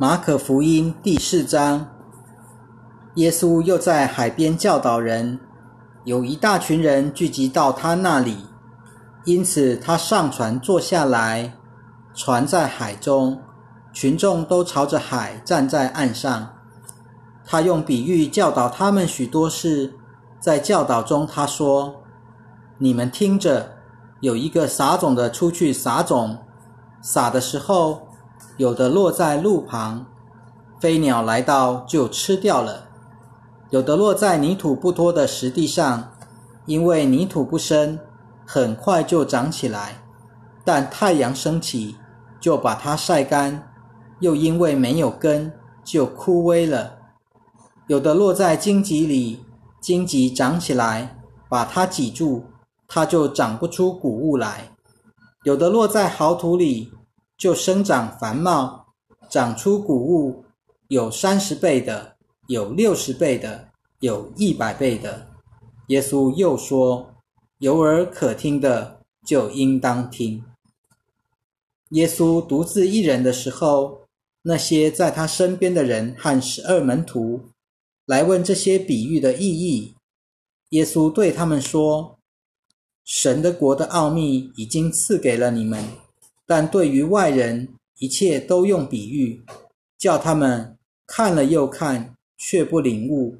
马可福音第四章，耶稣又在海边教导人，有一大群人聚集到他那里，因此他上船坐下来，船在海中，群众都朝着海站在岸上。他用比喻教导他们许多事，在教导中他说：“你们听着，有一个撒种的出去撒种，撒的时候。”有的落在路旁，飞鸟来到就吃掉了；有的落在泥土不多的石地上，因为泥土不深，很快就长起来。但太阳升起，就把它晒干；又因为没有根，就枯萎了。有的落在荆棘里，荆棘长起来，把它挤住，它就长不出谷物来；有的落在好土里。就生长繁茂，长出谷物，有三十倍的，有六十倍的，有一百倍的。耶稣又说：“有耳可听的，就应当听。”耶稣独自一人的时候，那些在他身边的人和十二门徒来问这些比喻的意义。耶稣对他们说：“神的国的奥秘已经赐给了你们。”但对于外人，一切都用比喻，叫他们看了又看，却不领悟；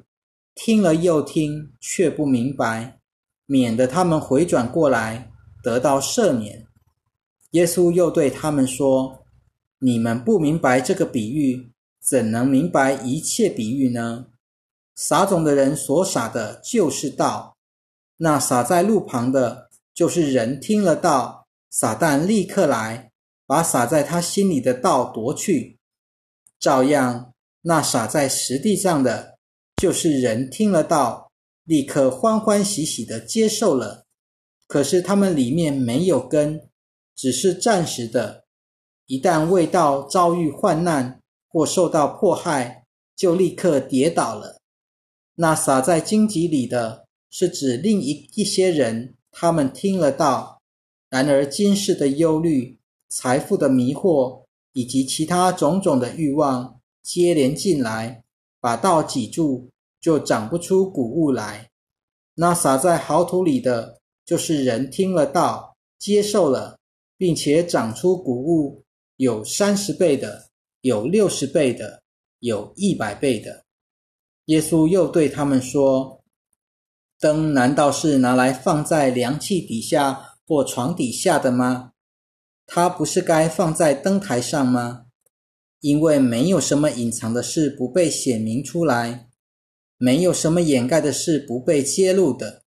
听了又听，却不明白，免得他们回转过来得到赦免。耶稣又对他们说：“你们不明白这个比喻，怎能明白一切比喻呢？撒种的人所撒的就是道，那撒在路旁的，就是人听了道。”撒旦立刻来，把撒在他心里的道夺去。照样，那撒在实地上的，就是人听了道，立刻欢欢喜喜的接受了。可是他们里面没有根，只是暂时的。一旦未到遭遇患难或受到迫害，就立刻跌倒了。那撒在荆棘里的，是指另一一些人，他们听了道。然而，今世的忧虑、财富的迷惑以及其他种种的欲望接连进来，把道挤住，就长不出谷物来。那撒在好土里的，就是人听了道，接受了，并且长出谷物，有三十倍的，有六十倍的，有一百倍的。耶稣又对他们说：“灯难道是拿来放在凉气底下？”或床底下的吗？它不是该放在灯台上吗？因为没有什么隐藏的事不被显明出来，没有什么掩盖的事不被揭露的。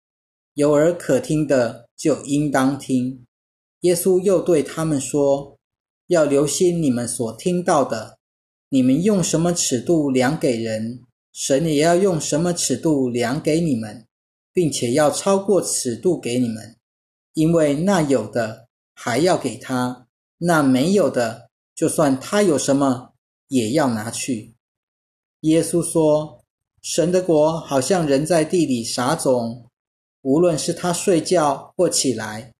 有耳可听的就应当听。耶稣又对他们说：“要留心你们所听到的。你们用什么尺度量给人，神也要用什么尺度量给你们，并且要超过尺度给你们。”因为那有的还要给他，那没有的，就算他有什么，也要拿去。耶稣说：“神的国好像人在地里撒种，无论是他睡觉或起来，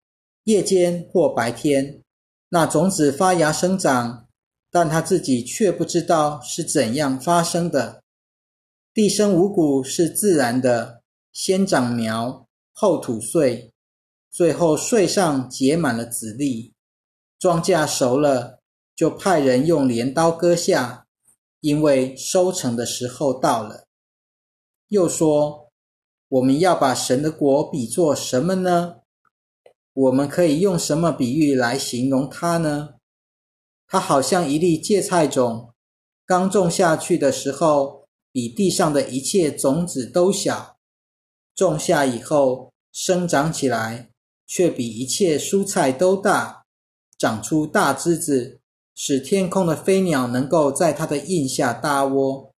夜间或白天，那种子发芽生长，但他自己却不知道是怎样发生的。地生五谷是自然的，先长苗，后吐穗。”最后，穗上结满了籽粒，庄稼熟了，就派人用镰刀割下，因为收成的时候到了。又说：“我们要把神的国比作什么呢？我们可以用什么比喻来形容它呢？它好像一粒芥菜种，刚种下去的时候，比地上的一切种子都小，种下以后生长起来。”却比一切蔬菜都大，长出大枝子，使天空的飞鸟能够在它的印下搭窝。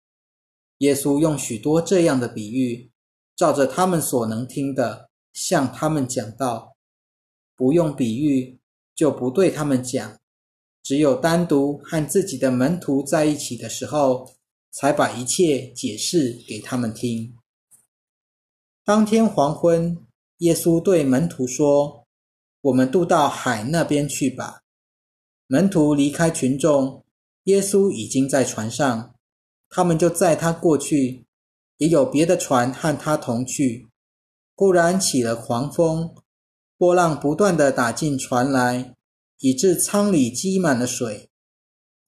耶稣用许多这样的比喻，照着他们所能听的，向他们讲道。不用比喻，就不对他们讲。只有单独和自己的门徒在一起的时候，才把一切解释给他们听。当天黄昏。耶稣对门徒说：“我们渡到海那边去吧。”门徒离开群众，耶稣已经在船上，他们就载他过去，也有别的船和他同去。忽然起了狂风，波浪不断的打进船来，以致舱里积满了水。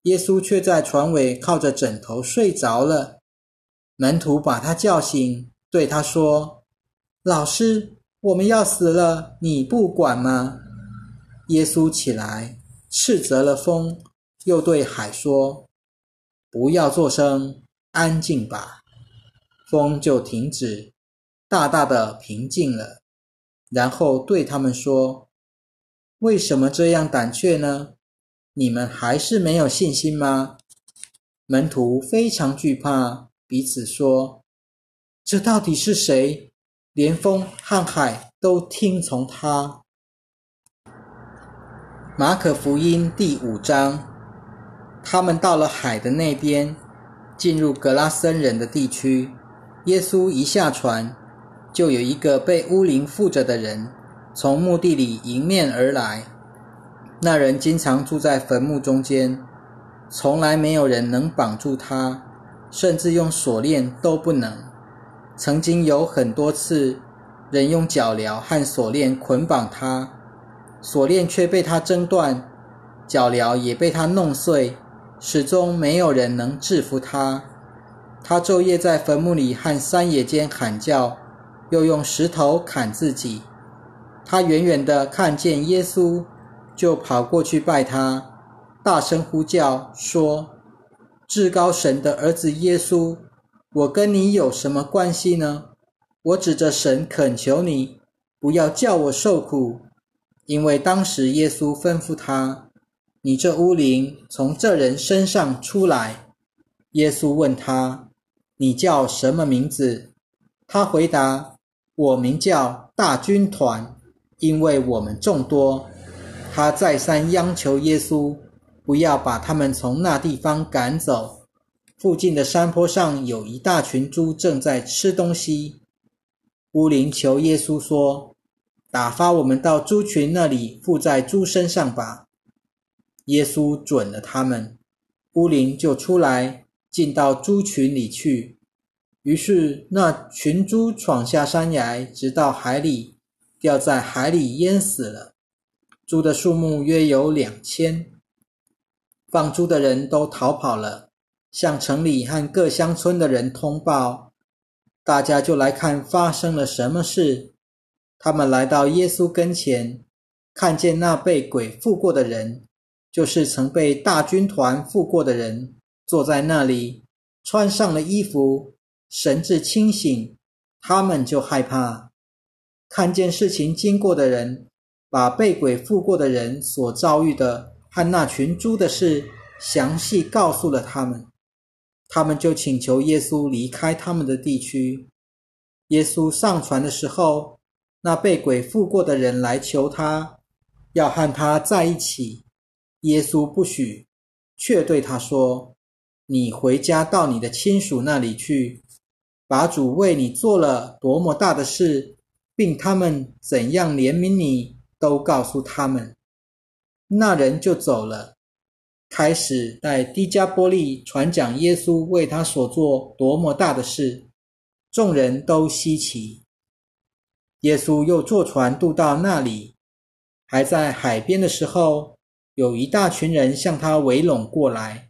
耶稣却在船尾靠着枕头睡着了。门徒把他叫醒，对他说：“老师，我们要死了，你不管吗？”耶稣起来，斥责了风，又对海说：“不要作声，安静吧。”风就停止。大大的平静了，然后对他们说：“为什么这样胆怯呢？你们还是没有信心吗？”门徒非常惧怕，彼此说：“这到底是谁？连风和海都听从他。”马可福音第五章，他们到了海的那边，进入格拉森人的地区。耶稣一下船。就有一个被乌灵附着的人从墓地里迎面而来。那人经常住在坟墓中间，从来没有人能绑住他，甚至用锁链都不能。曾经有很多次，人用脚镣和锁链捆绑他，锁链却被他挣断，脚镣也被他弄碎，始终没有人能制服他。他昼夜在坟墓里和山野间喊叫。又用石头砍自己。他远远的看见耶稣，就跑过去拜他，大声呼叫说：“至高神的儿子耶稣，我跟你有什么关系呢？我指着神恳求你，不要叫我受苦，因为当时耶稣吩咐他：‘你这巫灵从这人身上出来。’耶稣问他：‘你叫什么名字？’他回答。”我名叫大军团，因为我们众多。他再三央求耶稣，不要把他们从那地方赶走。附近的山坡上有一大群猪正在吃东西。乌灵求耶稣说：“打发我们到猪群那里，附在猪身上吧。”耶稣准了他们，乌灵就出来，进到猪群里去。于是，那群猪闯下山崖，直到海里，掉在海里淹死了。猪的数目约有两千。放猪的人都逃跑了，向城里和各乡村的人通报。大家就来看发生了什么事。他们来到耶稣跟前，看见那被鬼附过的人，就是曾被大军团附过的人，坐在那里，穿上了衣服。神志清醒，他们就害怕。看见事情经过的人，把被鬼附过的人所遭遇的和那群猪的事详细告诉了他们。他们就请求耶稣离开他们的地区。耶稣上船的时候，那被鬼附过的人来求他，要和他在一起。耶稣不许，却对他说：“你回家到你的亲属那里去。”把主为你做了多么大的事，并他们怎样怜悯你，都告诉他们。那人就走了，开始在低加波利传讲耶稣为他所做多么大的事。众人都稀奇。耶稣又坐船渡到那里，还在海边的时候，有一大群人向他围拢过来。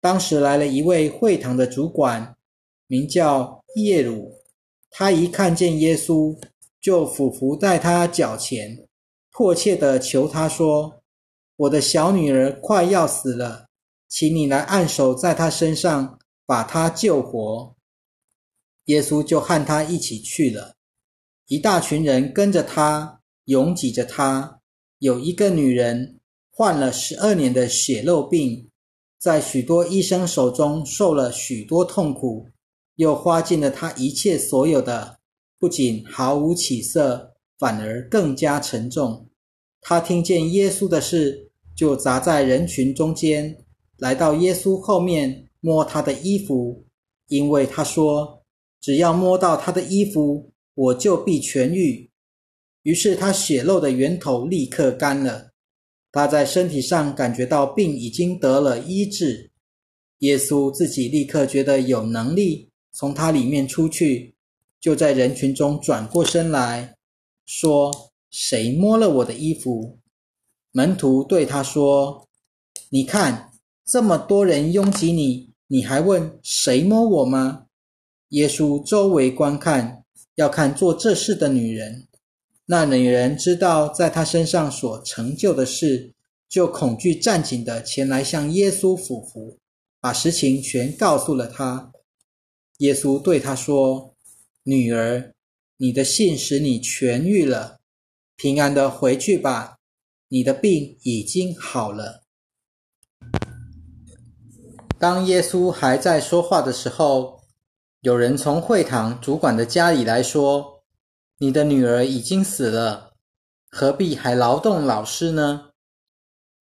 当时来了一位会堂的主管。名叫耶鲁，他一看见耶稣，就俯伏在他脚前，迫切地求他说：“我的小女儿快要死了，请你来按手在她身上，把她救活。”耶稣就和他一起去了。一大群人跟着他，拥挤着他。有一个女人患了十二年的血肉病，在许多医生手中受了许多痛苦。又花尽了她一切所有的，不仅毫无起色，反而更加沉重。他听见耶稣的事，就砸在人群中间，来到耶稣后面摸他的衣服，因为他说：“只要摸到他的衣服，我就必痊愈。”于是他血漏的源头立刻干了。他在身体上感觉到病已经得了医治。耶稣自己立刻觉得有能力从他里面出去，就在人群中转过身来说：“谁摸了我的衣服？”门徒对他说：“你看，这么多人拥挤你，你还问谁摸我吗？”耶稣周围观看，要看做这事的女人。那女人知道在他身上所成就的事，就恐惧战紧的前来向耶稣俯伏。把实情全告诉了他。耶稣对他说：“女儿，你的信使你痊愈了，平安的回去吧，你的病已经好了。”当耶稣还在说话的时候，有人从会堂主管的家里来说：“你的女儿已经死了，何必还劳动老师呢？”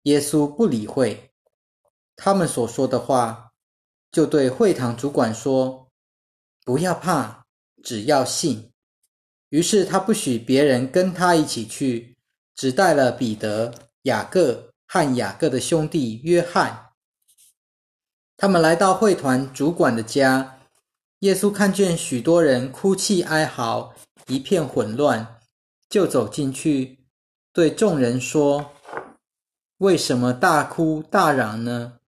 耶稣不理会。他们所说的话，就对会堂主管说：“不要怕，只要信。”于是他不许别人跟他一起去，只带了彼得、雅各和雅各的兄弟约翰。他们来到会团主管的家，耶稣看见许多人哭泣哀嚎，一片混乱，就走进去，对众人说：“为什么大哭大嚷呢？”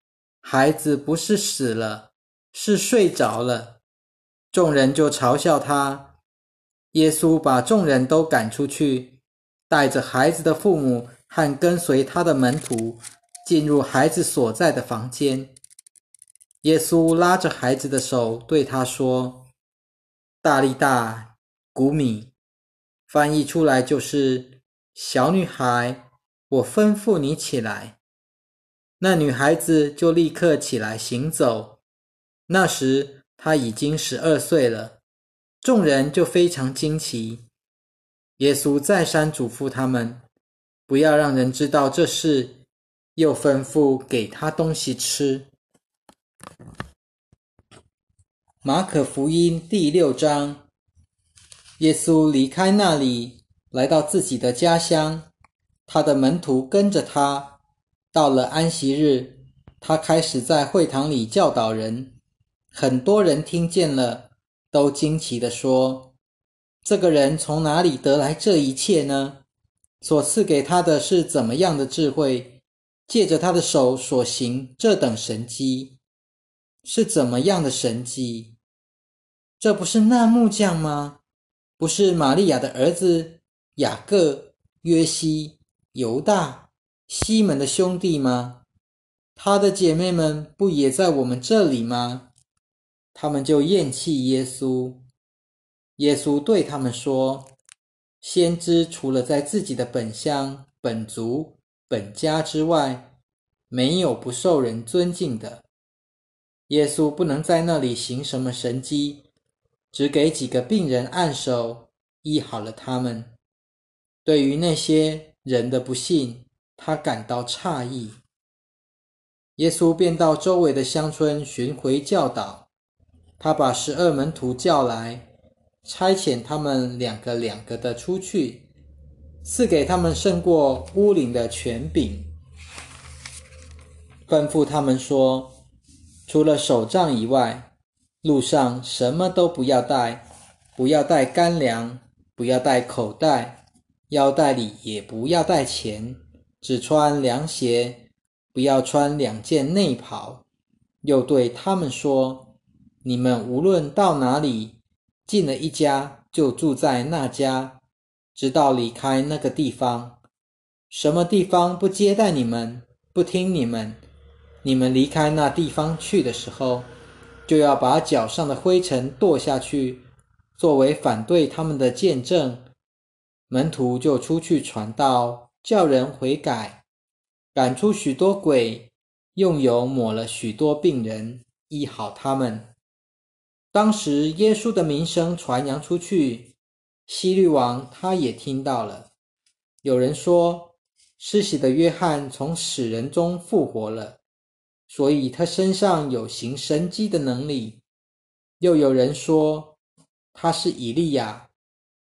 孩子不是死了，是睡着了。众人就嘲笑他。耶稣把众人都赶出去，带着孩子的父母和跟随他的门徒进入孩子所在的房间。耶稣拉着孩子的手，对他说：“大力大古米。”翻译出来就是：“小女孩，我吩咐你起来。”那女孩子就立刻起来行走。那时她已经十二岁了，众人就非常惊奇。耶稣再三嘱咐他们，不要让人知道这事，又吩咐给他东西吃。马可福音第六章，耶稣离开那里，来到自己的家乡，他的门徒跟着他。到了安息日，他开始在会堂里教导人。很多人听见了，都惊奇地说：“这个人从哪里得来这一切呢？所赐给他的是怎么样的智慧？借着他的手所行这等神迹，是怎么样的神迹？这不是那木匠吗？不是玛利亚的儿子雅各、约西、犹大？”西门的兄弟吗？他的姐妹们不也在我们这里吗？他们就厌弃耶稣。耶稣对他们说：“先知除了在自己的本乡、本族、本家之外，没有不受人尊敬的。耶稣不能在那里行什么神迹，只给几个病人按手，医好了他们。对于那些人的不信。”他感到诧异，耶稣便到周围的乡村巡回教导。他把十二门徒叫来，差遣他们两个两个的出去，赐给他们胜过乌灵的权柄，吩咐他们说：除了手杖以外，路上什么都不要带，不要带干粮，不要带口袋，腰带里也不要带钱。只穿凉鞋，不要穿两件内袍。又对他们说：“你们无论到哪里，进了一家就住在那家，直到离开那个地方。什么地方不接待你们，不听你们，你们离开那地方去的时候，就要把脚上的灰尘跺下去，作为反对他们的见证。”门徒就出去传道。叫人悔改，赶出许多鬼，用油抹了许多病人，医好他们。当时耶稣的名声传扬出去，希律王他也听到了。有人说，施洗的约翰从死人中复活了，所以他身上有行神迹的能力。又有人说，他是以利亚，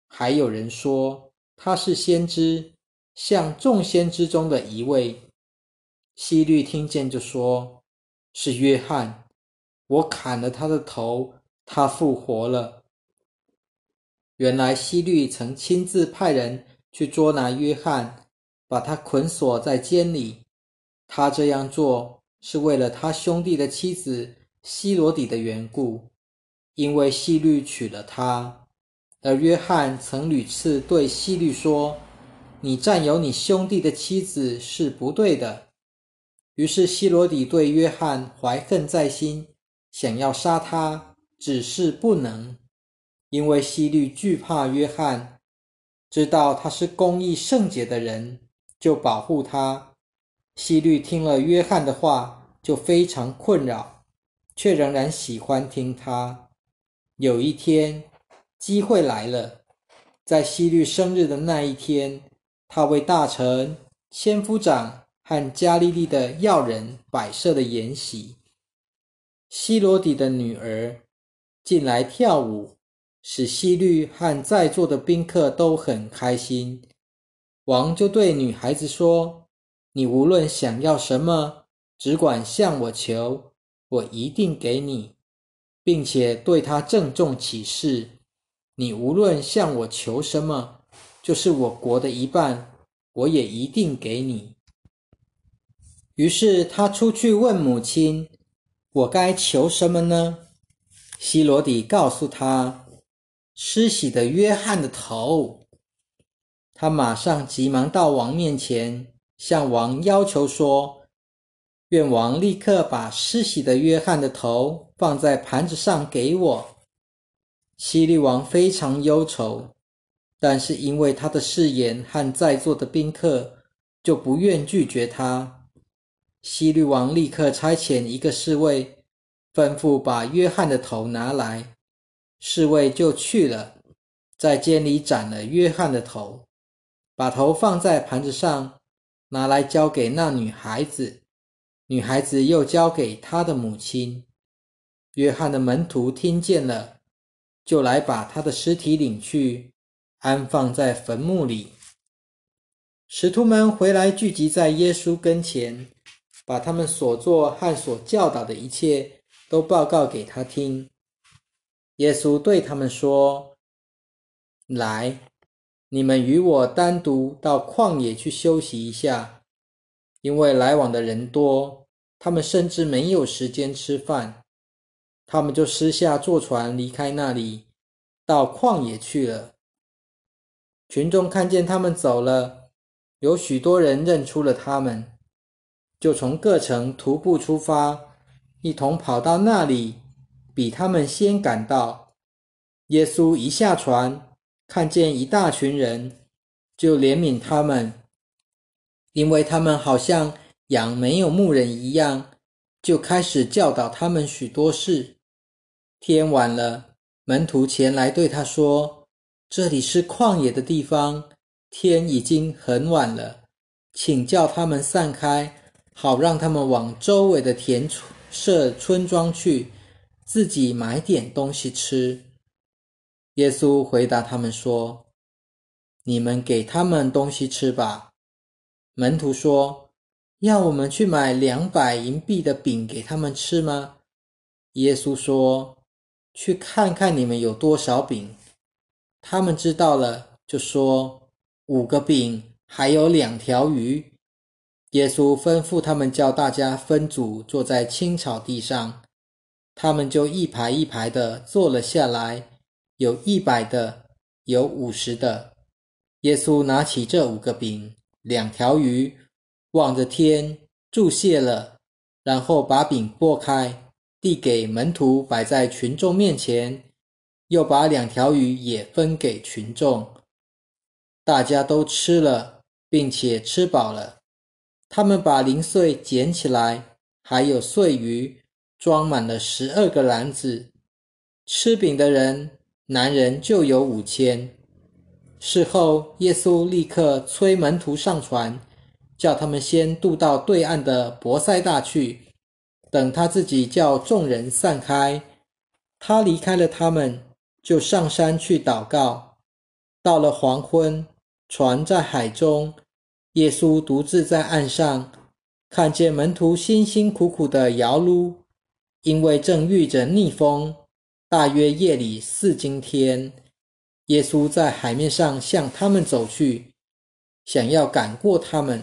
还有人说他是先知。像众先知中的一位。希律听见就说：“是约翰，我砍了他的头，他复活了。”原来希律曾亲自派人去捉拿约翰，把他捆锁在监里。他这样做是为了他兄弟的妻子希罗底的缘故，因为希律娶了她。而约翰曾屡次对希律说：“你占有你兄弟的妻子是不对的。”于是希罗底对约翰怀恨在心，想要杀他，只是不能，因为希律惧怕约翰，知道他是公义圣洁的人，就保护他。希律听了约翰的话，就非常困扰，却仍然喜欢听他。有一天，机会来了，在希律生日的那一天，他为大臣、千夫长。和加利利的要人摆设的筵席，希罗底的女儿进来跳舞，使希律和在座的宾客都很开心。王就对女孩子说：“你无论想要什么，只管向我求，我一定给你，并且对他郑重启示：你无论向我求什么，就是我国的一半，我也一定给你。”于是他出去问母亲：“我该求什么呢？”希罗底告诉他：“施洗的约翰的头。”他马上急忙到王面前，向王要求说：“愿王立刻把施洗的约翰的头放在盘子上给我。”希律王非常忧愁，但是因为他的誓言和在座的宾客，就不愿拒绝他。希律王立刻差遣一个侍卫，吩咐把约翰的头拿来。侍卫就去了，在监里斩了约翰的头，把头放在盘子上，拿来交给那女孩子。女孩子又交给他的母亲。约翰的门徒听见了，就来把他的尸体领去，安放在坟墓里。使徒们回来聚集在耶稣跟前。把他们所做和所教导的一切都报告给他听。耶稣对他们说：“来，你们与我单独到旷野去休息一下，因为来往的人多，他们甚至没有时间吃饭。他们就私下坐船离开那里，到旷野去了。群众看见他们走了，有许多人认出了他们。”就从各城徒步出发，一同跑到那里，比他们先赶到。耶稣一下船，看见一大群人，就怜悯他们，因为他们好像羊没有牧人一样，就开始教导他们许多事。天晚了，门徒前来对他说：“这里是旷野的地方，天已经很晚了，请叫他们散开。”好让他们往周围的田处设村庄去，自己买点东西吃。耶稣回答他们说：“你们给他们东西吃吧。”门徒说：“要我们去买两百银币的饼给他们吃吗？”耶稣说：“去看看你们有多少饼。”他们知道了，就说：“五个饼，还有两条鱼。”耶稣吩咐他们叫大家分组坐在青草地上，他们就一排一排的坐了下来，有一百的，有五十的。耶稣拿起这五个饼、两条鱼，望着天祝谢了，然后把饼拨开，递给门徒摆在群众面前，又把两条鱼也分给群众。大家都吃了，并且吃饱了。他们把零碎捡起来，还有碎鱼，装满了十二个篮子。吃饼的人，男人就有五千。事后，耶稣立刻催门徒上船，叫他们先渡到对岸的伯赛大去，等他自己叫众人散开。他离开了他们，就上山去祷告。到了黄昏，船在海中。耶稣独自在岸上，看见门徒辛辛苦苦的摇橹，因为正遇着逆风，大约夜里四更天。耶稣在海面上向他们走去，想要赶过他们。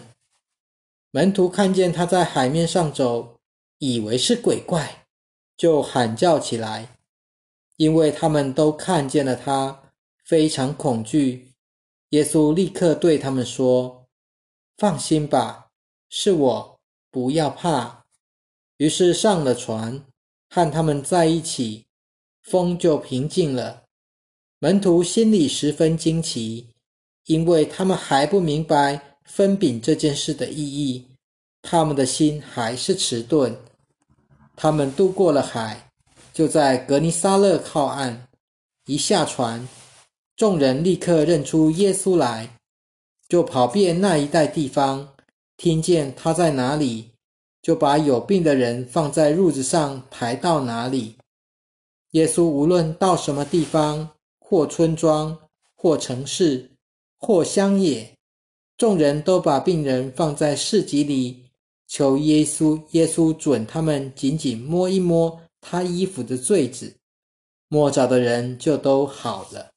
门徒看见他在海面上走，以为是鬼怪，就喊叫起来，因为他们都看见了他，非常恐惧。耶稣立刻对他们说：“放心吧，是我，不要怕。”于是上了船，和他们在一起，风就平静了。门徒心里十分惊奇，因为他们还不明白分饼这件事的意义，他们的心还是迟钝。他们渡过了海，就在格尼撒勒靠岸。一下船，众人立刻认出耶稣来，就跑遍那一带地方，听见他在哪里，就把有病的人放在褥子上抬到哪里。耶稣无论到什么地方。或村庄，或城市，或乡野，众人都把病人放在市集里，求耶稣。耶稣准他们紧紧摸一摸他衣服的坠子，摸着的人就都好了。